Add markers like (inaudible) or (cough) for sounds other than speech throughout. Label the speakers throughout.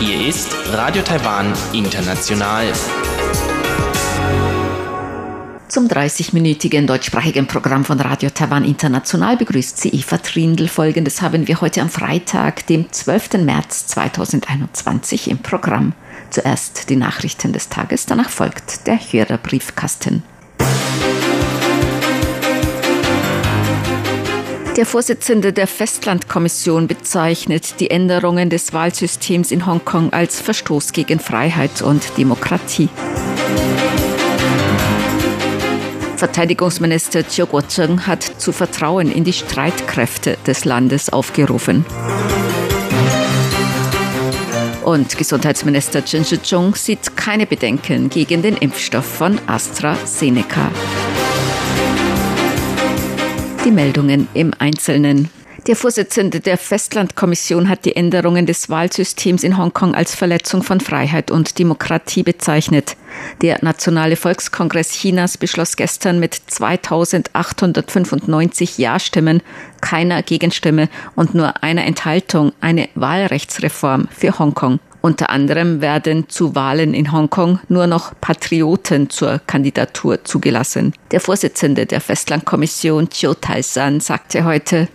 Speaker 1: Hier ist Radio Taiwan International.
Speaker 2: Zum 30-minütigen deutschsprachigen Programm von Radio Taiwan International begrüßt sie Eva Trindl. Folgendes haben wir heute am Freitag, dem 12. März 2021 im Programm. Zuerst die Nachrichten des Tages, danach folgt der Hörerbriefkasten. Der Vorsitzende der Festlandkommission bezeichnet die Änderungen des Wahlsystems in Hongkong als Verstoß gegen Freiheit und Demokratie. Verteidigungsminister Chiu Kuo-cheng hat zu Vertrauen in die Streitkräfte des Landes aufgerufen. Und Gesundheitsminister Chen Shih-chung sieht keine Bedenken gegen den Impfstoff von AstraZeneca. Die Meldungen im Einzelnen. Der Vorsitzende der Festlandkommission hat die Änderungen des Wahlsystems in Hongkong als Verletzung von Freiheit und Demokratie bezeichnet. Der Nationale Volkskongress Chinas beschloss gestern mit 2895 Ja-Stimmen, keiner Gegenstimme und nur einer Enthaltung eine Wahlrechtsreform für Hongkong. Unter anderem werden zu Wahlen in Hongkong nur noch Patrioten zur Kandidatur zugelassen. Der Vorsitzende der Festlandkommission Chiu Tai-san sagte heute,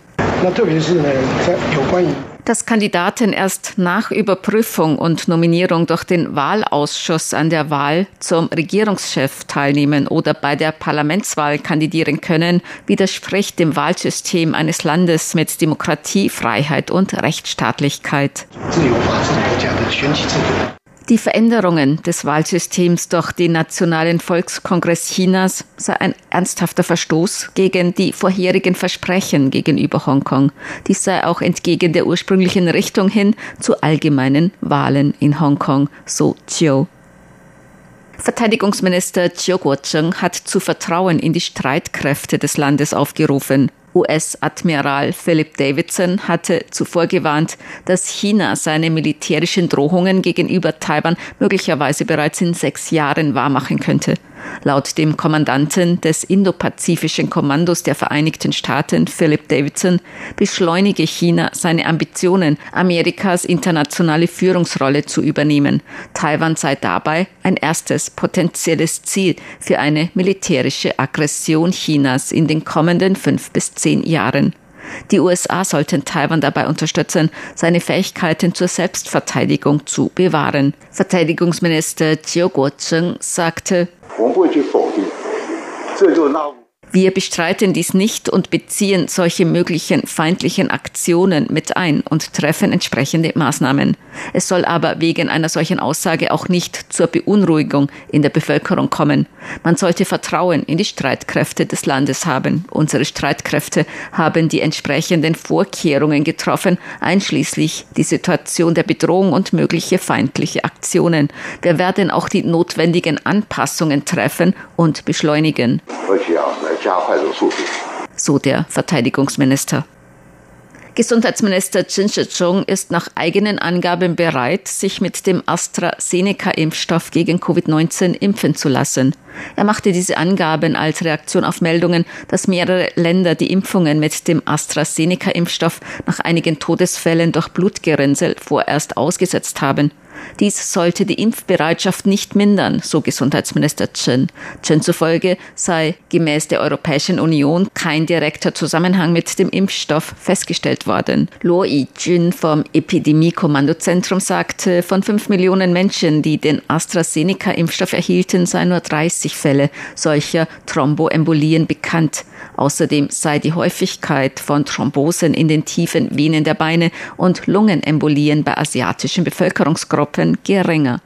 Speaker 2: dass Kandidaten erst nach Überprüfung und Nominierung durch den Wahlausschuss an der Wahl zum Regierungschef teilnehmen oder bei der Parlamentswahl kandidieren können, widerspricht dem Wahlsystem eines Landes mit Demokratie, Freiheit und Rechtsstaatlichkeit. Die Veränderungen des Wahlsystems durch den Nationalen Volkskongress Chinas sei ein ernsthafter Verstoß gegen die vorherigen Versprechen gegenüber Hongkong. Dies sei auch entgegen der ursprünglichen Richtung hin zu allgemeinen Wahlen in Hongkong, so Chiu. Verteidigungsminister Chiu Kuo-cheng hat zu Vertrauen in die Streitkräfte des Landes aufgerufen. US-Admiral Philip Davidson hatte zuvor gewarnt, dass China seine militärischen Drohungen gegenüber Taiwan möglicherweise bereits in sechs Jahren wahrmachen könnte. Laut dem Kommandanten des Indopazifischen Kommandos der Vereinigten Staaten, Philip Davidson, beschleunige China seine Ambitionen, Amerikas internationale Führungsrolle zu übernehmen. Taiwan sei dabei ein erstes potenzielles Ziel für eine militärische Aggression Chinas in den kommenden fünf bis zehn Jahren. Die USA sollten Taiwan dabei unterstützen, seine Fähigkeiten zur Selbstverteidigung zu bewahren. Verteidigungsminister Chiu Kuo-cheng sagte, wir bestreiten dies nicht und beziehen solche möglichen feindlichen Aktionen mit ein und treffen entsprechende Maßnahmen. Es soll aber wegen einer solchen Aussage auch nicht zur Beunruhigung in der Bevölkerung kommen. Man sollte Vertrauen in die Streitkräfte des Landes haben. Unsere Streitkräfte haben die entsprechenden Vorkehrungen getroffen, einschließlich die Situation der Bedrohung und mögliche feindliche Aktionen. Wir werden auch die notwendigen Anpassungen treffen und beschleunigen so der Verteidigungsminister. Gesundheitsminister Chen Shih-chung ist nach eigenen Angaben bereit, sich mit dem AstraZeneca-Impfstoff gegen Covid-19 impfen zu lassen. Er machte diese Angaben als Reaktion auf Meldungen, dass mehrere Länder die Impfungen mit dem AstraZeneca-Impfstoff nach einigen Todesfällen durch Blutgerinnsel vorerst ausgesetzt haben. Dies sollte die Impfbereitschaft nicht mindern, so Gesundheitsminister Chen. Chen zufolge sei gemäß der Europäischen Union kein direkter Zusammenhang mit dem Impfstoff festgestellt worden. Luo Yijun vom Epidemie-Kommandozentrum sagte, von fünf Millionen Menschen, die den AstraZeneca-Impfstoff erhielten, seien nur 30 Fälle solcher Thromboembolien bekannt. Außerdem sei die Häufigkeit von Thrombosen in den tiefen Venen der Beine und Lungenembolien bei asiatischen Bevölkerungsgruppen geringer.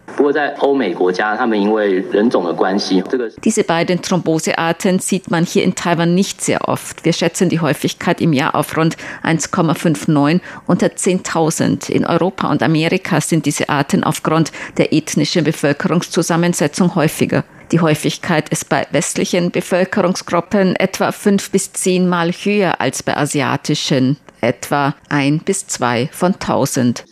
Speaker 2: Diese beiden Thrombosearten sieht man hier in Taiwan nicht sehr oft. Wir schätzen die Häufigkeit im Jahr auf rund 1,59 unter 10.000. In Europa und Amerika sind diese Arten aufgrund der ethnischen Bevölkerungszusammensetzung häufiger. Die Häufigkeit ist bei westlichen Bevölkerungsgruppen etwa fünf bis zehnmal höher als bei asiatischen etwa ein bis zwei von tausend.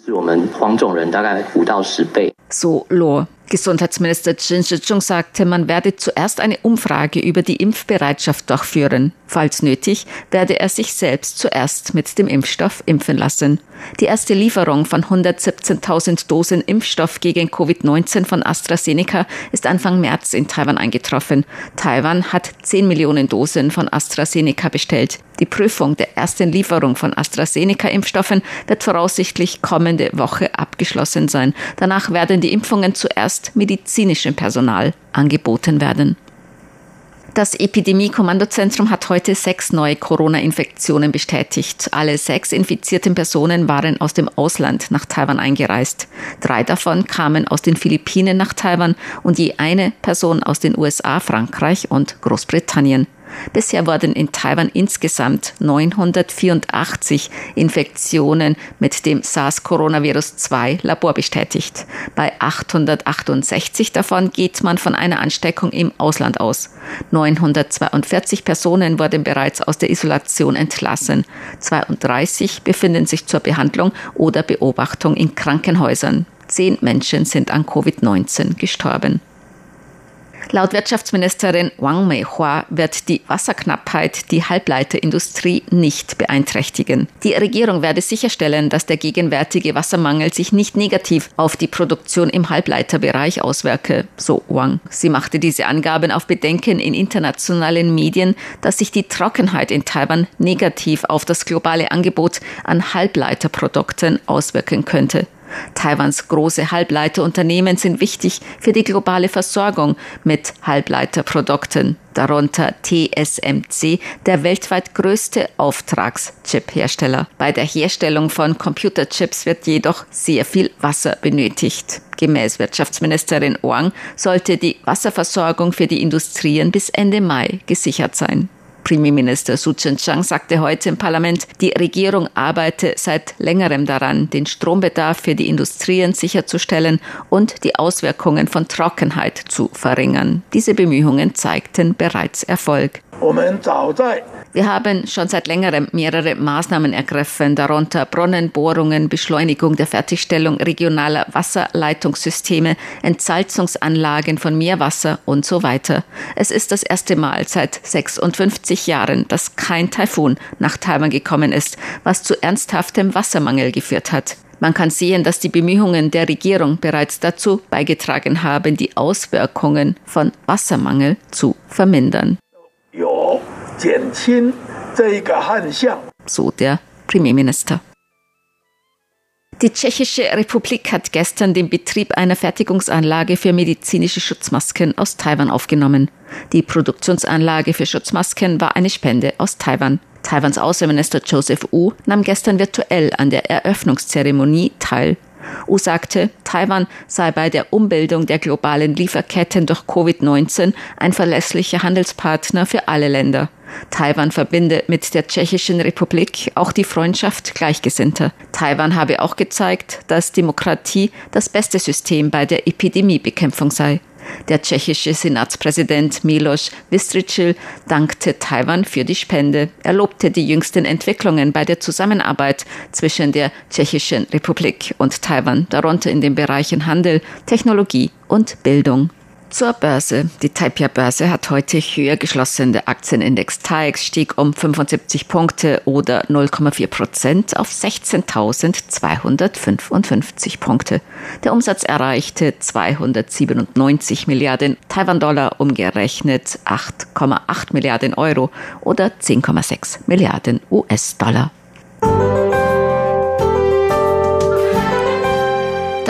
Speaker 2: So Lo. Gesundheitsminister Chen Shih-chung sagte, man werde zuerst eine Umfrage über die Impfbereitschaft durchführen. Falls nötig, werde er sich selbst zuerst mit dem Impfstoff impfen lassen. Die erste Lieferung von 117.000 Dosen Impfstoff gegen Covid-19 von AstraZeneca ist Anfang März in Taiwan eingetroffen. Taiwan hat 10 Millionen Dosen von AstraZeneca bestellt. Die Prüfung der ersten Lieferung von AstraZeneca-Impfstoffen wird voraussichtlich kommende Woche abgeschlossen sein. Danach werden die Impfungen zuerst medizinischem Personal angeboten werden. Das Epidemie-Kommandozentrum hat heute sechs neue Corona-Infektionen bestätigt. Alle sechs infizierten Personen waren aus dem Ausland nach Taiwan eingereist. Drei davon kamen aus den Philippinen nach Taiwan und je eine Person aus den USA, Frankreich und Großbritannien. Bisher wurden in Taiwan insgesamt 984 Infektionen mit dem SARS-Coronavirus-2 Labor bestätigt. Bei 868 davon geht man von einer Ansteckung im Ausland aus. 942 Personen wurden bereits aus der Isolation entlassen. 32 befinden sich zur Behandlung oder Beobachtung in Krankenhäusern. Zehn Menschen sind an Covid-19 gestorben. Laut Wirtschaftsministerin Wang Meihua wird die Wasserknappheit die Halbleiterindustrie nicht beeinträchtigen. Die Regierung werde sicherstellen, dass der gegenwärtige Wassermangel sich nicht negativ auf die Produktion im Halbleiterbereich auswirke, so Wang. Sie machte diese Angaben auf Bedenken in internationalen Medien, dass sich die Trockenheit in Taiwan negativ auf das globale Angebot an Halbleiterprodukten auswirken könnte. Taiwans große Halbleiterunternehmen sind wichtig für die globale Versorgung mit Halbleiterprodukten, darunter TSMC, der weltweit größte Auftragschip-Hersteller. Bei der Herstellung von Computerchips wird jedoch sehr viel Wasser benötigt. Gemäß Wirtschaftsministerin Wang sollte die Wasserversorgung für die Industrien bis Ende Mai gesichert sein. Premierminister Su Tseng-Chang sagte heute im Parlament, die Regierung arbeite seit längerem daran, den Strombedarf für die Industrien sicherzustellen und die Auswirkungen von Trockenheit zu verringern. Diese Bemühungen zeigten bereits Erfolg. Wir haben schon seit längerem mehrere Maßnahmen ergriffen, darunter Brunnenbohrungen, Beschleunigung der Fertigstellung regionaler Wasserleitungssysteme, Entsalzungsanlagen von Meerwasser und so weiter. Es ist das erste Mal seit 56 Jahren, dass kein Taifun nach Taiwan gekommen ist, was zu ernsthaftem Wassermangel geführt hat. Man kann sehen, dass die Bemühungen der Regierung bereits dazu beigetragen haben, die Auswirkungen von Wassermangel zu vermindern. So der Premierminister. Die Tschechische Republik hat gestern den Betrieb einer Fertigungsanlage für medizinische Schutzmasken aus Taiwan aufgenommen. Die Produktionsanlage für Schutzmasken war eine Spende aus Taiwan. Taiwans Außenminister Joseph Wu nahm gestern virtuell an der Eröffnungszeremonie teil. Wu sagte, Taiwan sei bei der Umbildung der globalen Lieferketten durch Covid-19 ein verlässlicher Handelspartner für alle Länder. Taiwan verbinde mit der Tschechischen Republik auch die Freundschaft Gleichgesinnter. Taiwan habe auch gezeigt, dass Demokratie das beste System bei der Epidemiebekämpfung sei. Der tschechische Senatspräsident Milos Vystrčil dankte Taiwan für die Spende. Er lobte die jüngsten Entwicklungen bei der Zusammenarbeit zwischen der Tschechischen Republik und Taiwan, darunter in den Bereichen Handel, Technologie und Bildung. Zur Börse. Die Taipei-Börse hat heute höher geschlossen. Der Aktienindex TAIX stieg um 75 Punkte oder 0,4 Prozent auf 16.255 Punkte. Der Umsatz erreichte 297 Milliarden Taiwan-Dollar, umgerechnet 8,8 Milliarden Euro oder 10,6 Milliarden US-Dollar.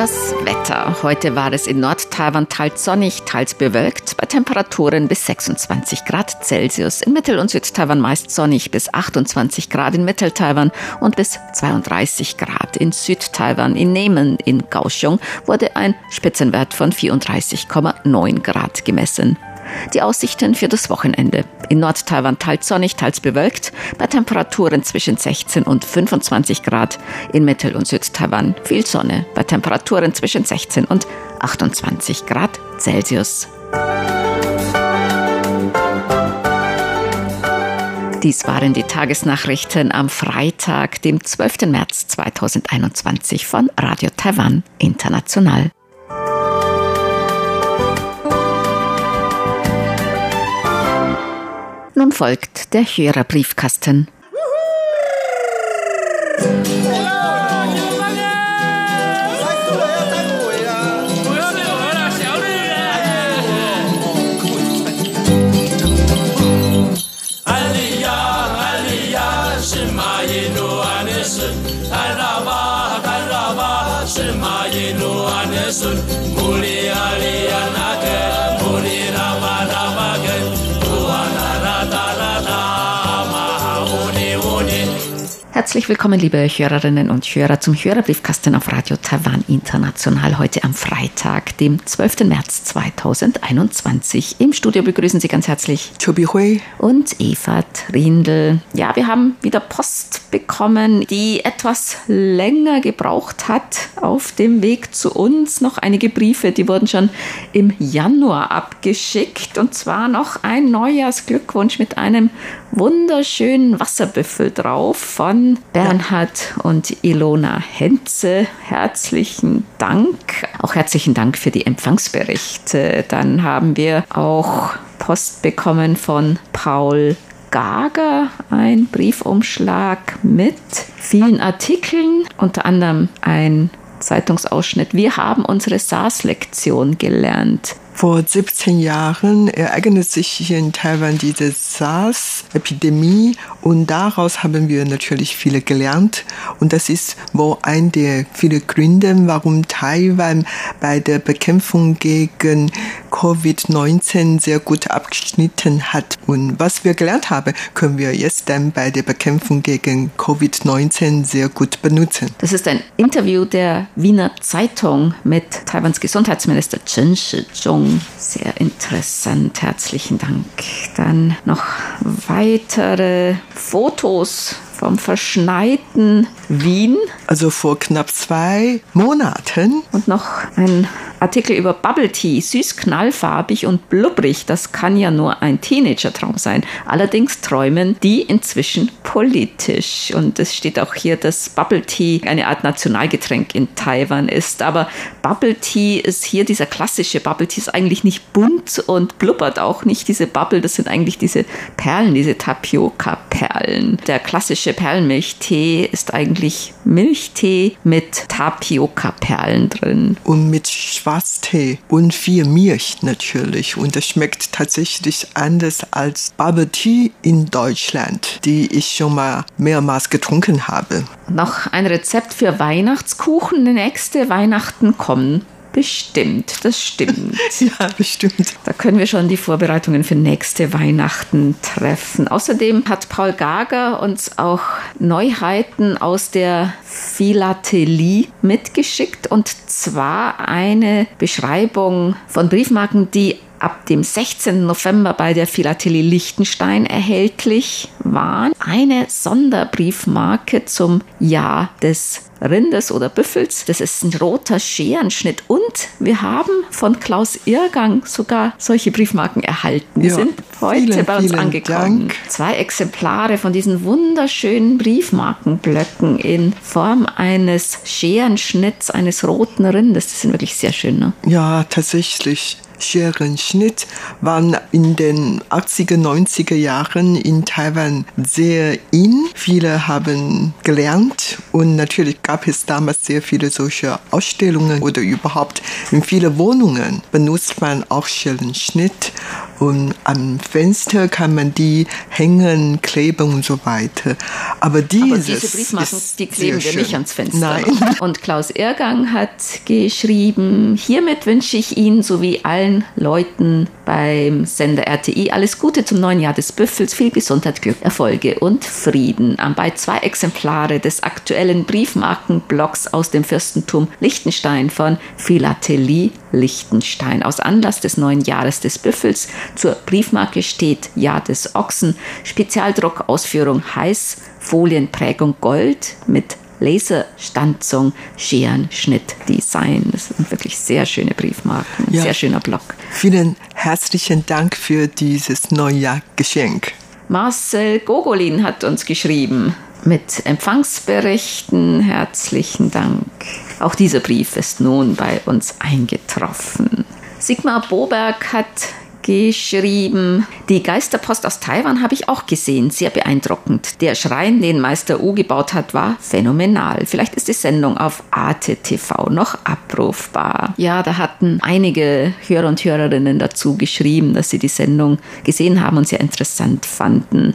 Speaker 2: Das Wetter. Heute war es in Nord-Taiwan teils sonnig, teils bewölkt, bei Temperaturen bis 26 Grad Celsius. In Mittel- und Süd-Taiwan meist sonnig bis 28 Grad in Mittel-Taiwan und bis 32 Grad in Süd-Taiwan. In Nemen in Kaohsiung wurde ein Spitzenwert von 34,9 Grad gemessen. Die Aussichten für das Wochenende. In Nord-Taiwan teils sonnig, teils bewölkt, bei Temperaturen zwischen 16 und 25 Grad. In Mittel- und Süd-Taiwan viel Sonne, bei Temperaturen zwischen 16 und 28 Grad Celsius. Dies waren die Tagesnachrichten am Freitag, dem 12. März 2021 von Radio Taiwan International. Nun folgt der Hörerbriefkasten.
Speaker 3: sun
Speaker 2: Herzlich willkommen, liebe Hörerinnen und Hörer, zum Hörerbriefkasten auf Radio Taiwan International heute am Freitag, dem 12. März 2021. Im Studio begrüßen Sie ganz herzlich
Speaker 4: Chobi Hui
Speaker 2: und Eva Trindl. Ja, wir haben wieder Post bekommen, die etwas länger gebraucht hat auf dem Weg zu uns. Noch einige Briefe, die wurden schon im Januar abgeschickt und zwar noch ein Neujahrsglückwunsch mit einem wunderschönen Wasserbüffel drauf von Bernhard und Ilona Henze. Herzlichen Dank. Auch herzlichen Dank für die Empfangsberichte. Dann haben wir auch Post bekommen von Paul Gager, ein Briefumschlag mit vielen Artikeln, unter anderem ein Zeitungsausschnitt. Wir haben unsere SARS-Lektion gelernt.
Speaker 4: Vor 17 Jahren ereignet sich hier in Taiwan diese SARS-Epidemie und daraus haben wir natürlich viele gelernt. Und das ist wohl ein der vielen Gründe, warum Taiwan bei der Bekämpfung gegen Covid-19 sehr gut abgeschnitten hat. Und was wir gelernt haben, können wir jetzt dann bei der Bekämpfung gegen Covid-19 sehr gut benutzen.
Speaker 2: Das ist ein Interview der Wiener Zeitung mit Taiwans Gesundheitsminister Chen Shizhong. Sehr interessant. Herzlichen Dank. Dann noch weitere Fotos vom verschneiten Wien.
Speaker 4: Also vor knapp zwei Monaten.
Speaker 2: Und noch ein Artikel über Bubble Tea, süß knallfarbig und blubbrig. Das kann ja nur ein Teenager-Traum sein. Allerdings träumen die inzwischen politisch. Und es steht auch hier, dass Bubble Tea eine Art Nationalgetränk in Taiwan ist. Aber Bubble Tea ist hier dieser klassische Bubble Tea, ist eigentlich nicht bunt und blubbert auch nicht. Diese Bubble, das sind eigentlich diese Perlen, diese Tapioca-Perlen. Der klassische Perlenmilchtee ist eigentlich Milchtee mit Tapioca-Perlen drin.
Speaker 4: Und mit Schwarztee und viel Milch natürlich. Und das schmeckt tatsächlich anders als Bubble Tea in Deutschland, die ich schon mal mehrmals getrunken habe.
Speaker 2: Noch ein Rezept für Weihnachtskuchen. Nächste Weihnachten kommen. Bestimmt, das stimmt. (laughs)
Speaker 4: ja, bestimmt.
Speaker 2: Da können wir schon die Vorbereitungen für nächste Weihnachten treffen. Außerdem hat Paul Gager uns auch Neuheiten aus der Philatelie mitgeschickt und zwar eine Beschreibung von Briefmarken, die ab dem 16. November bei der Philatelie Liechtenstein erhältlich waren. Eine Sonderbriefmarke zum Jahr des Rindes oder Büffels. Das ist ein roter Scherenschnitt. Und wir haben von Klaus Irrgang sogar solche Briefmarken erhalten. Die ja, sind heute vielen, bei uns angekommen. Dank. Zwei Exemplare von diesen wunderschönen Briefmarkenblöcken in Form eines Scherenschnitts eines roten Rindes. Das sind wirklich sehr schön. Ne?
Speaker 4: Ja, tatsächlich. Scherenschnitt waren in den 80er, 90er Jahren in Taiwan sehr in. Viele haben gelernt und natürlich gab es damals sehr viele solche Ausstellungen oder überhaupt in viele Wohnungen benutzt man auch Scherenschnitt und am Fenster kann man die hängen, kleben und so weiter. Aber, dieses Aber diese
Speaker 2: Briefmarken, die kleben wir nicht ans Fenster.
Speaker 4: Nein.
Speaker 2: Und Klaus Ergang hat geschrieben, hiermit wünsche ich Ihnen sowie allen Leuten beim Sender RTI alles Gute zum neuen Jahr des Büffels, viel Gesundheit, Glück, Erfolge und Frieden. Bei zwei Exemplare des aktuellen Briefmarkenblocks aus dem Fürstentum Liechtenstein von Philatelie Liechtenstein. Aus Anlass des neuen Jahres des Büffels zur Briefmarke steht Jahr des Ochsen, Spezialdruckausführung Heiß, Folienprägung Gold mit Laserstanzung, Scheren, Schnitt, Design. Das sind wirklich sehr schöne Briefmarken, ja. sehr schöner Block.
Speaker 4: Vielen herzlichen Dank für dieses Neujahrgeschenk.
Speaker 2: Marcel Gogolin hat uns geschrieben mit Empfangsberichten. Herzlichen Dank. Auch dieser Brief ist nun bei uns eingetroffen. Sigmar Boberg hat geschrieben. Die Geisterpost aus Taiwan habe ich auch gesehen, sehr beeindruckend. Der Schrein, den Meister U gebaut hat, war phänomenal. Vielleicht ist die Sendung auf Arte TV noch abrufbar. Ja, da hatten einige Hörer und Hörerinnen dazu geschrieben, dass sie die Sendung gesehen haben und sehr interessant fanden.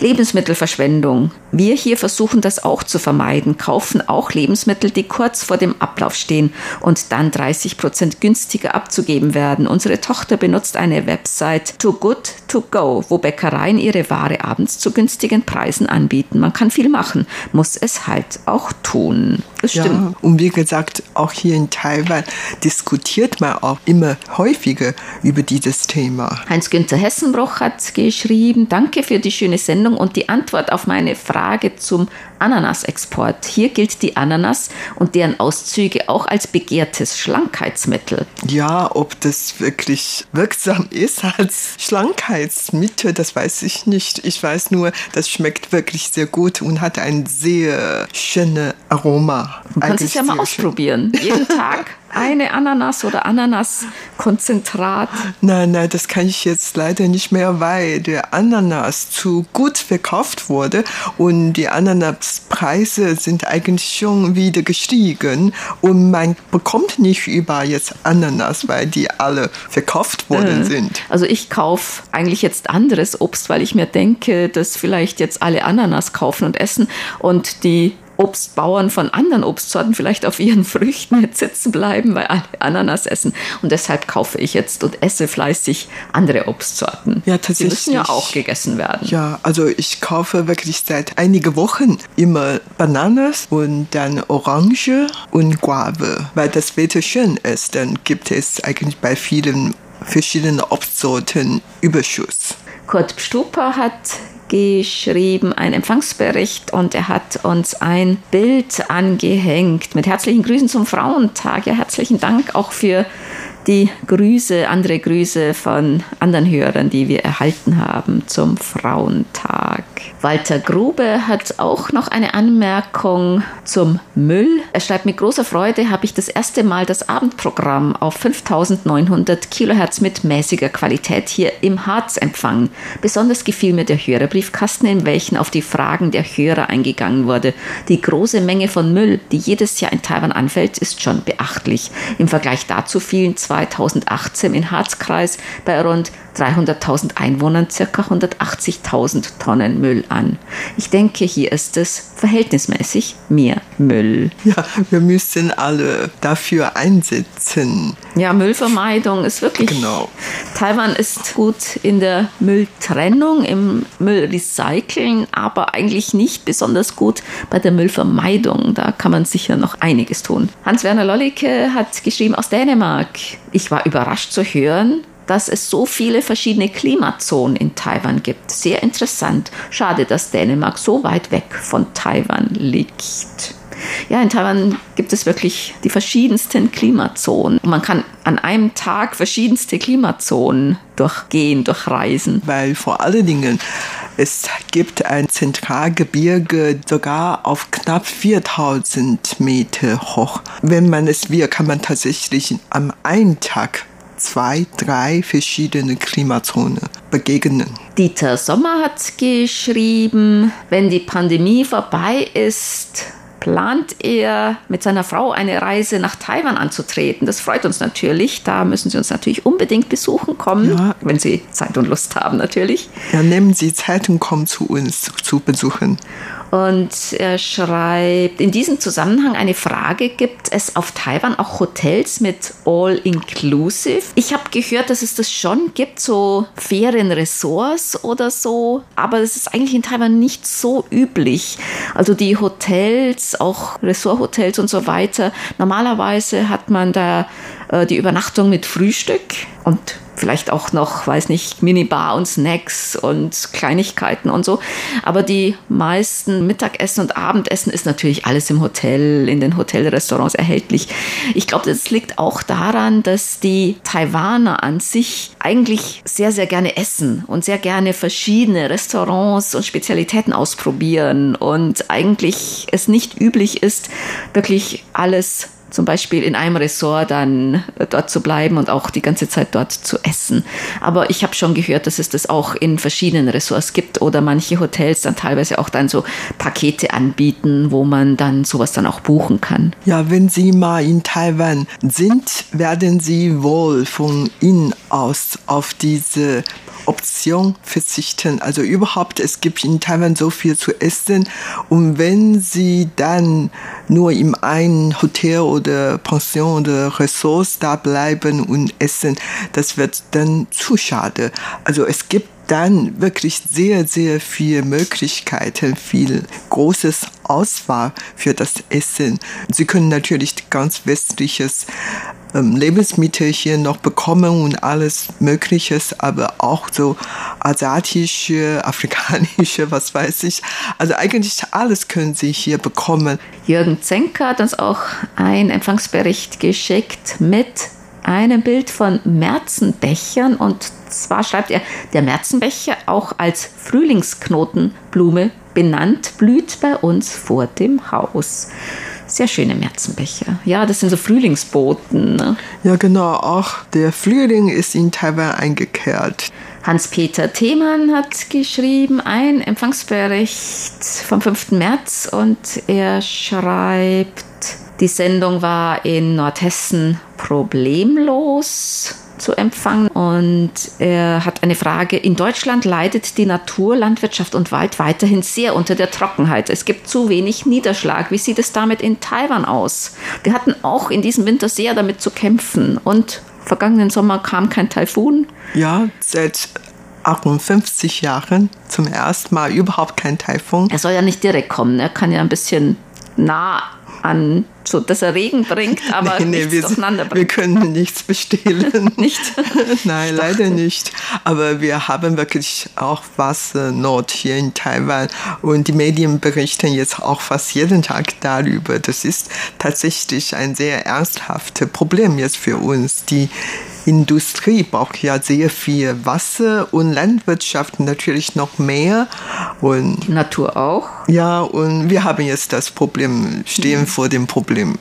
Speaker 2: Lebensmittelverschwendung. Wir hier versuchen das auch zu vermeiden, kaufen auch Lebensmittel, die kurz vor dem Ablauf stehen und dann 30 Prozent günstiger abzugeben werden. Unsere Tochter benutzt eine Website Too Good To Go, wo Bäckereien ihre Ware abends zu günstigen Preisen anbieten. Man kann viel machen, muss es halt auch tun.
Speaker 4: Das stimmt. Ja, und wie gesagt, auch hier in Taiwan diskutiert man auch immer häufiger über dieses Thema.
Speaker 2: Heinz-Günther Hessenbruch hat geschrieben, danke für die schöne Sendung und die Antwort auf meine Frage zum Ananasexport. Hier gilt die Ananas und deren Auszüge auch als begehrtes Schlankheitsmittel.
Speaker 4: Ja, ob das wirklich wirksam ist als Schlankheitsmittel, das weiß ich nicht. Ich weiß nur, das schmeckt wirklich sehr gut und hat ein sehr schönes Aroma.
Speaker 2: Du kannst es ja mal ausprobieren. Jeden (laughs) Tag eine Ananas oder Ananaskonzentrat?
Speaker 4: Nein, nein, das kann ich jetzt leider nicht mehr, weil der Ananas zu gut verkauft wurde und die Ananaspreise sind eigentlich schon wieder gestiegen und man bekommt nicht überall jetzt Ananas, weil die alle verkauft worden äh, sind.
Speaker 2: Also ich kaufe eigentlich jetzt anderes Obst, weil ich mir denke, dass vielleicht jetzt alle Ananas kaufen und essen und die Obstbauern von anderen Obstsorten vielleicht auf ihren Früchten jetzt sitzen bleiben, weil alle Ananas essen. Und deshalb kaufe ich jetzt und esse fleißig andere Obstsorten. Ja, tatsächlich. Die müssen ja auch gegessen werden.
Speaker 4: Ja, also ich kaufe wirklich seit einigen Wochen immer Bananas und dann Orange und Guave, weil das Wetter schön ist. Dann gibt es eigentlich bei vielen verschiedenen Obstsorten Überschuss.
Speaker 2: Kurt Stuper hat geschrieben, ein Empfangsbericht und er hat uns ein Bild angehängt mit herzlichen Grüßen zum Frauentag. Ja, herzlichen Dank auch für die Grüße, andere Grüße von anderen Hörern, die wir erhalten haben zum Frauentag. Walter Grube hat auch noch eine Anmerkung zum Müll. Er schreibt, mit großer Freude habe ich das erste Mal das Abendprogramm auf 5900 Kilohertz mit mäßiger Qualität hier im Harz empfangen. Besonders gefiel mir der Hörerbriefkasten, in welchen auf die Fragen der Hörer eingegangen wurde. Die große Menge von Müll, die jedes Jahr in Taiwan anfällt, ist schon beachtlich. Im Vergleich dazu fielen 2018 im Harzkreis bei rund 300.000 Einwohnern ca. 180.000 Tonnen Müll an. Ich denke, hier ist es verhältnismäßig mehr Müll.
Speaker 4: Ja, wir müssen alle dafür einsetzen.
Speaker 2: Ja, Müllvermeidung ist wirklich. Genau. Taiwan ist gut in der Mülltrennung, im Müllrecyceln, aber eigentlich nicht besonders gut bei der Müllvermeidung. Da kann man sicher noch einiges tun. Hans-Werner Lollicke hat geschrieben aus Dänemark. Ich war überrascht zu hören, dass es so viele verschiedene Klimazonen in Taiwan gibt. Sehr interessant. Schade, dass Dänemark so weit weg von Taiwan liegt. Ja, in Taiwan gibt es wirklich die verschiedensten Klimazonen. Und man kann an einem Tag verschiedenste Klimazonen durchgehen, durchreisen.
Speaker 4: Weil vor allen Dingen es gibt ein Zentralgebirge sogar auf knapp 4000 Meter hoch. Wenn man es will, kann man tatsächlich am einen Tag zwei, drei verschiedene Klimazonen begegnen.
Speaker 2: Dieter Sommer hat geschrieben, wenn die Pandemie vorbei ist, plant er mit seiner Frau eine Reise nach Taiwan anzutreten. Das freut uns natürlich. Da müssen Sie uns natürlich unbedingt besuchen kommen, ja. wenn Sie Zeit und Lust haben natürlich.
Speaker 4: Ja, nehmen Sie Zeit und kommen zu uns zu besuchen.
Speaker 2: Und er schreibt, in diesem Zusammenhang eine Frage, gibt es auf Taiwan auch Hotels mit All-Inclusive? Ich habe gehört, dass es das schon gibt, so Ferienresorts oder so, aber das ist eigentlich in Taiwan nicht so üblich. Also die Hotels, auch Resorthotels und so weiter, normalerweise hat man da äh, die Übernachtung mit Frühstück und vielleicht auch noch, weiß nicht, Minibar und Snacks und Kleinigkeiten und so. Aber die meisten Mittagessen und Abendessen ist natürlich alles im Hotel, in den Hotelrestaurants erhältlich. Ich glaube, das liegt auch daran, dass die Taiwaner an sich eigentlich sehr, sehr gerne essen und sehr gerne verschiedene Restaurants und Spezialitäten ausprobieren und eigentlich es nicht üblich ist, wirklich alles zum Beispiel in einem Ressort dann äh, dort zu bleiben und auch die ganze Zeit dort zu essen. Aber ich habe schon gehört, dass es das auch in verschiedenen Ressorts gibt oder manche Hotels dann teilweise auch dann so Pakete anbieten, wo man dann sowas dann auch buchen kann.
Speaker 4: Ja, wenn Sie mal in Taiwan sind, werden Sie wohl von innen aus auf diese Option verzichten. Also überhaupt, es gibt in Taiwan so viel zu essen. Und wenn Sie dann nur in einem Hotel oder Pension oder Ressource da bleiben und essen, das wird dann zu schade. Also es gibt dann wirklich sehr, sehr viele Möglichkeiten, viel großes Auswahl für das Essen. Sie können natürlich ganz westliches Lebensmittel hier noch bekommen und alles Mögliches, aber auch so asiatische, (laughs) afrikanische, was weiß ich. Also eigentlich alles können Sie hier bekommen.
Speaker 2: Jürgen Zenker hat uns auch einen Empfangsbericht geschickt mit einem Bild von Märzenbechern und zwar schreibt er, der Märzenbecher auch als Frühlingsknotenblume benannt, blüht bei uns vor dem Haus. Sehr schöne Märzenbecher. Ja, das sind so Frühlingsboten. Ne?
Speaker 4: Ja, genau. Auch der Frühling ist in Taiwan eingekehrt.
Speaker 2: Hans-Peter Themann hat geschrieben, ein Empfangsbericht vom 5. März und er schreibt, die Sendung war in Nordhessen problemlos zu empfangen. Und er hat eine Frage. In Deutschland leidet die Natur, Landwirtschaft und Wald weiterhin sehr unter der Trockenheit. Es gibt zu wenig Niederschlag. Wie sieht es damit in Taiwan aus? Wir hatten auch in diesem Winter sehr damit zu kämpfen. Und vergangenen Sommer kam kein Taifun.
Speaker 4: Ja, seit 58 Jahren zum ersten Mal überhaupt kein Taifun.
Speaker 2: Er soll ja nicht direkt kommen. Er kann ja ein bisschen nah an, so dass er Regen bringt, (laughs) aber nee, nee, nichts
Speaker 4: wir,
Speaker 2: durcheinander
Speaker 4: bringt. Wir können nichts bestehlen. (laughs)
Speaker 2: nicht? (laughs)
Speaker 4: Nein, ich leider nicht. Aber wir haben wirklich auch Wassernot hier in Taiwan und die Medien berichten jetzt auch fast jeden Tag darüber. Das ist tatsächlich ein sehr ernsthaftes Problem jetzt für uns, die Industrie braucht ja sehr viel Wasser und Landwirtschaft natürlich noch mehr. Und
Speaker 2: Die Natur auch.
Speaker 4: Ja, und wir haben jetzt das Problem, stehen mhm. vor dem Problem.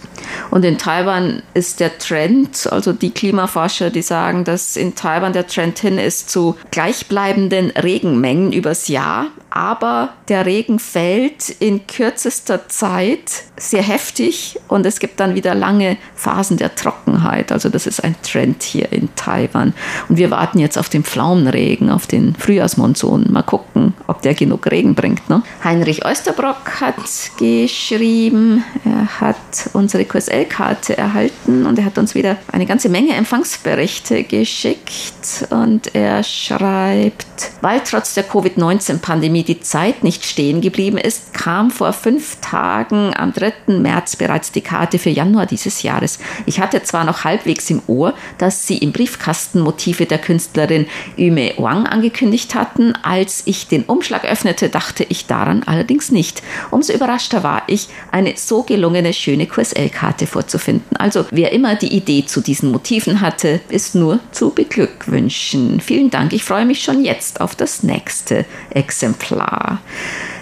Speaker 2: Und in Taiwan ist der Trend, also die Klimaforscher, die sagen, dass in Taiwan der Trend hin ist zu gleichbleibenden Regenmengen übers Jahr, aber der Regen fällt in kürzester Zeit sehr heftig und es gibt dann wieder lange Phasen der Trockenheit. Also das ist ein Trend hier in Taiwan. Und wir warten jetzt auf den Pflaumenregen, auf den Frühjahrsmonsun. Mal gucken, ob der genug Regen bringt. Ne? Heinrich Oesterbrock hat geschrieben, er hat unsere QSL-Karte erhalten und er hat uns wieder eine ganze Menge Empfangsberichte geschickt und er schreibt, weil trotz der Covid-19-Pandemie die Zeit nicht stehen geblieben ist, kam vor fünf Tagen am 3. März bereits die Karte für Januar dieses Jahres. Ich hatte zwar noch halbwegs im Ohr, dass sie im Briefkasten Motive der Künstlerin Yume Wang angekündigt hatten. Als ich den Umschlag öffnete, dachte ich daran allerdings nicht. Umso überraschter war ich, eine so gelungene, schöne QSL-Karte vorzufinden. Also wer immer die Idee zu diesen Motiven hatte, ist nur zu beglückwünschen. Vielen Dank. Ich freue mich schon jetzt auf das nächste Exemplar klar.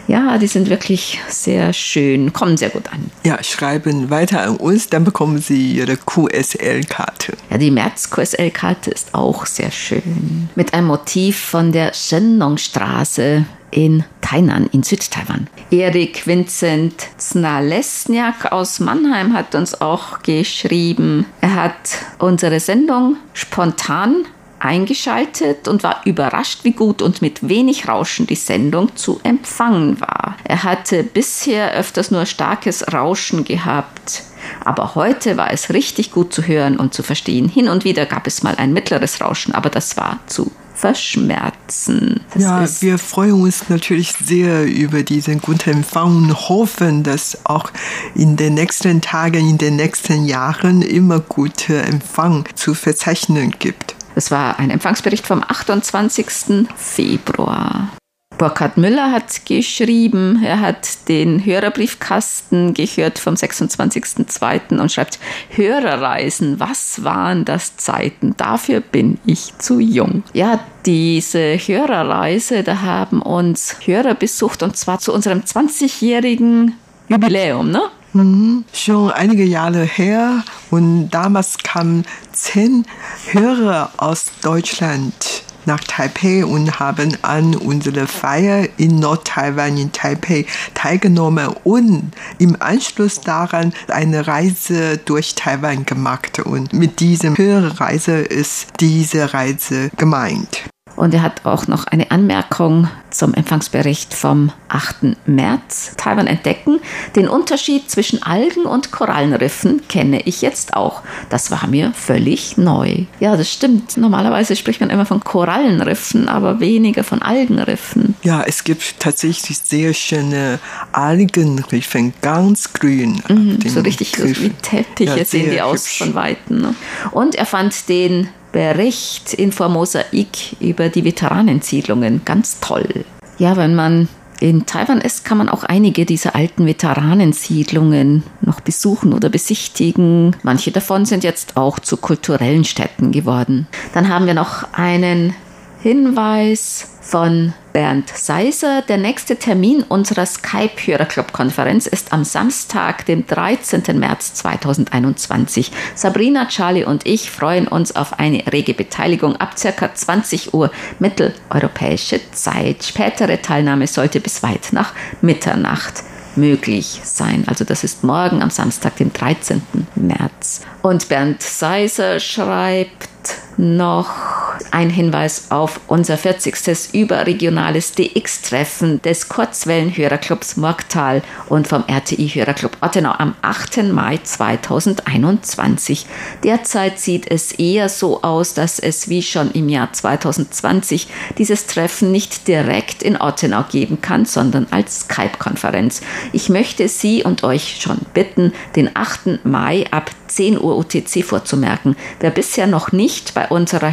Speaker 2: Ja, die sind wirklich sehr schön, kommen sehr gut an.
Speaker 4: Ja, schreiben weiter an uns, dann bekommen Sie Ihre QSL-Karte.
Speaker 2: Ja, die März-QSL-Karte ist auch sehr schön. Mit einem Motiv von der Shenlong-Straße in Tainan in Südtaiwan. Erik Vincent Znalesniak aus Mannheim hat uns auch geschrieben, er hat unsere Sendung spontan eingeschaltet und war überrascht, wie gut und mit wenig Rauschen die Sendung zu empfangen war. Er hatte bisher öfters nur starkes Rauschen gehabt. Aber heute war es richtig gut zu hören und zu verstehen. Hin und wieder gab es mal ein mittleres Rauschen, aber das war zu verschmerzen.
Speaker 4: Das ja, wir freuen uns natürlich sehr über diesen guten Empfang und hoffen, dass auch in den nächsten Tagen, in den nächsten Jahren immer guter Empfang zu verzeichnen gibt.
Speaker 2: Es war ein Empfangsbericht vom 28. Februar. Burkhard Müller hat geschrieben, er hat den Hörerbriefkasten gehört vom 26.02. und schreibt, Hörerreisen, was waren das Zeiten? Dafür bin ich zu jung. Ja, diese Hörerreise, da haben uns Hörer besucht und zwar zu unserem 20-jährigen Jubiläum, ne?
Speaker 4: Mhm, schon einige Jahre her und damals kamen zehn Hörer aus Deutschland nach Taipei und haben an unserer Feier in Nordtaiwan in Taipei teilgenommen und im Anschluss daran eine Reise durch Taiwan gemacht. Und mit diesem Hörerreise ist diese Reise gemeint.
Speaker 2: Und er hat auch noch eine Anmerkung zum Empfangsbericht vom 8. März. Taiwan entdecken. Den Unterschied zwischen Algen und Korallenriffen kenne ich jetzt auch. Das war mir völlig neu. Ja, das stimmt. Normalerweise spricht man immer von Korallenriffen, aber weniger von Algenriffen.
Speaker 4: Ja, es gibt tatsächlich sehr schöne Algenriffen, ganz grün.
Speaker 2: Mhm, so richtig so wie Teppiche ja, sehen die aus hübsch. von Weitem. Ne? Und er fand den Bericht in Formosa-Ik über die Veteranensiedlungen. Ganz toll. Ja, wenn man in Taiwan ist, kann man auch einige dieser alten Veteranensiedlungen noch besuchen oder besichtigen. Manche davon sind jetzt auch zu kulturellen Städten geworden. Dann haben wir noch einen Hinweis von Bernd Seiser. Der nächste Termin unserer Skype-Hörerclub-Konferenz ist am Samstag, dem 13. März 2021. Sabrina, Charlie und ich freuen uns auf eine rege Beteiligung ab ca. 20 Uhr mitteleuropäische Zeit. Spätere Teilnahme sollte bis weit nach Mitternacht möglich sein. Also das ist morgen am Samstag, dem 13. März. Und Bernd Seiser schreibt noch, ein Hinweis auf unser 40. überregionales DX-Treffen des Kurzwellenhörerclubs Morgtal und vom RTI-Hörerclub Ottenau am 8. Mai 2021. Derzeit sieht es eher so aus, dass es wie schon im Jahr 2020 dieses Treffen nicht direkt in Ottenau geben kann, sondern als Skype-Konferenz. Ich möchte Sie und euch schon bitten, den 8. Mai ab 10 Uhr UTC vorzumerken. Wer bisher noch nicht bei unserer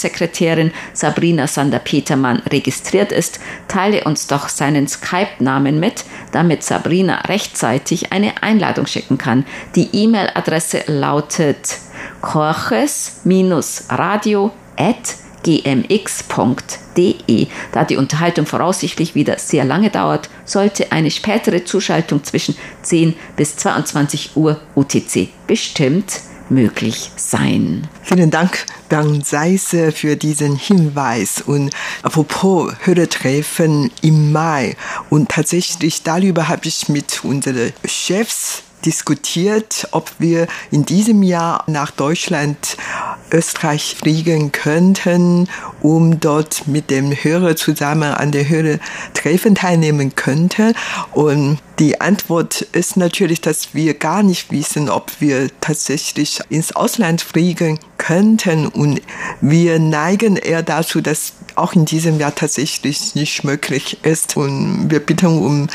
Speaker 2: Hörerclub-Sekretärin Sabrina Sander-Petermann registriert ist, teile uns doch seinen Skype-Namen mit, damit Sabrina rechtzeitig eine Einladung schicken kann. Die E-Mail-Adresse lautet korches-radio@ gmx.de. Da die Unterhaltung voraussichtlich wieder sehr lange dauert, sollte eine spätere Zuschaltung zwischen 10 bis 22 Uhr UTC bestimmt möglich sein.
Speaker 4: Vielen Dank, Bernd Seise, für diesen Hinweis. Und apropos Hörertreffen im Mai. Und tatsächlich darüber habe ich mit unseren Chefs diskutiert, ob wir in diesem Jahr nach Deutschland, Österreich fliegen könnten, um dort mit dem Hörer zusammen an der Hörertreffen teilnehmen könnten. Und die Antwort ist natürlich, dass wir gar nicht wissen, ob wir tatsächlich ins Ausland fliegen könnten. Und wir neigen eher dazu, dass auch in diesem Jahr tatsächlich nicht möglich ist. Und wir bitten um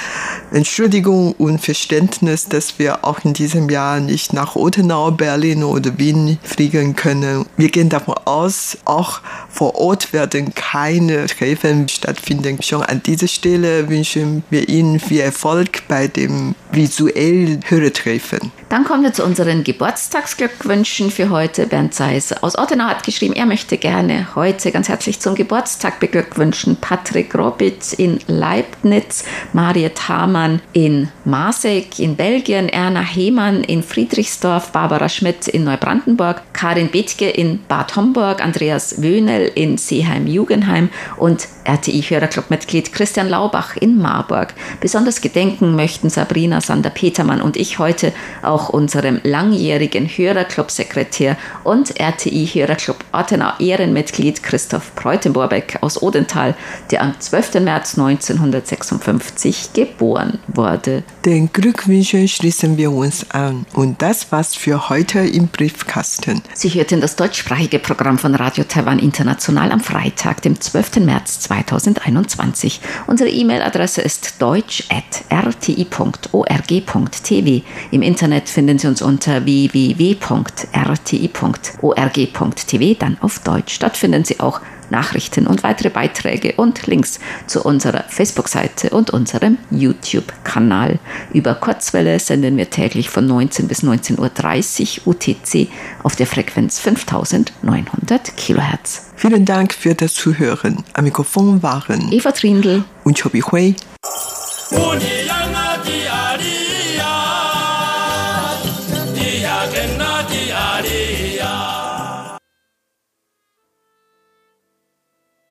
Speaker 4: Entschuldigung und Verständnis, dass wir auch in diesem Jahr nicht nach Ottenau, Berlin oder Wien fliegen können. Wir gehen davon aus, auch vor Ort werden keine Treffen stattfinden. Schon an dieser Stelle wünschen wir Ihnen viel Erfolg bei dem visuellen Hörertreffen.
Speaker 2: Dann kommen wir zu unseren Geburtstagsglückwünschen für heute. Bernd Seis aus Ottenau hat geschrieben, er möchte gerne heute ganz herzlich zum Geburtstag beglückwünschen. Patrick Robitz in Leibniz, Mariet Hamann in Masek in Belgien, Erna Hemann in Friedrichsdorf, Barbara Schmidt in Neubrandenburg, Karin Bethke in Bad Homburg, Andreas Wöhnel in Seeheim-Jugendheim und RTI-Hörerclub-Mitglied Christian Laubach in Marburg. Besonders gedenken möchten Sabrina Sander-Petermann und ich heute auch unserem langjährigen Hörerclub-Sekretär und RTI-Hörerclub Ottenau Ehrenmitglied Christoph Preutenborbeck aus Odenthal, der am 12. März 1956 geboren wurde.
Speaker 4: Den Glückwünschen schließen wir uns an und das war's für heute im Briefkasten.
Speaker 2: Sie hörten das deutschsprachige Programm von Radio Taiwan International am Freitag, dem 12. März 2021. Unsere E-Mail-Adresse ist deutsch.rti.org.tv. Im Internet finden Sie uns unter www.rti.org.tv, dann auf Deutsch. Dort finden Sie auch Nachrichten und weitere Beiträge und Links zu unserer Facebook-Seite und unserem YouTube-Kanal. Über Kurzwelle senden wir täglich von 19 bis 19.30 Uhr UTC auf der Frequenz 5900 Kilohertz.
Speaker 4: Vielen Dank für das Zuhören. Am Mikrofon waren
Speaker 2: Eva Trindl
Speaker 4: und Chobi Hui.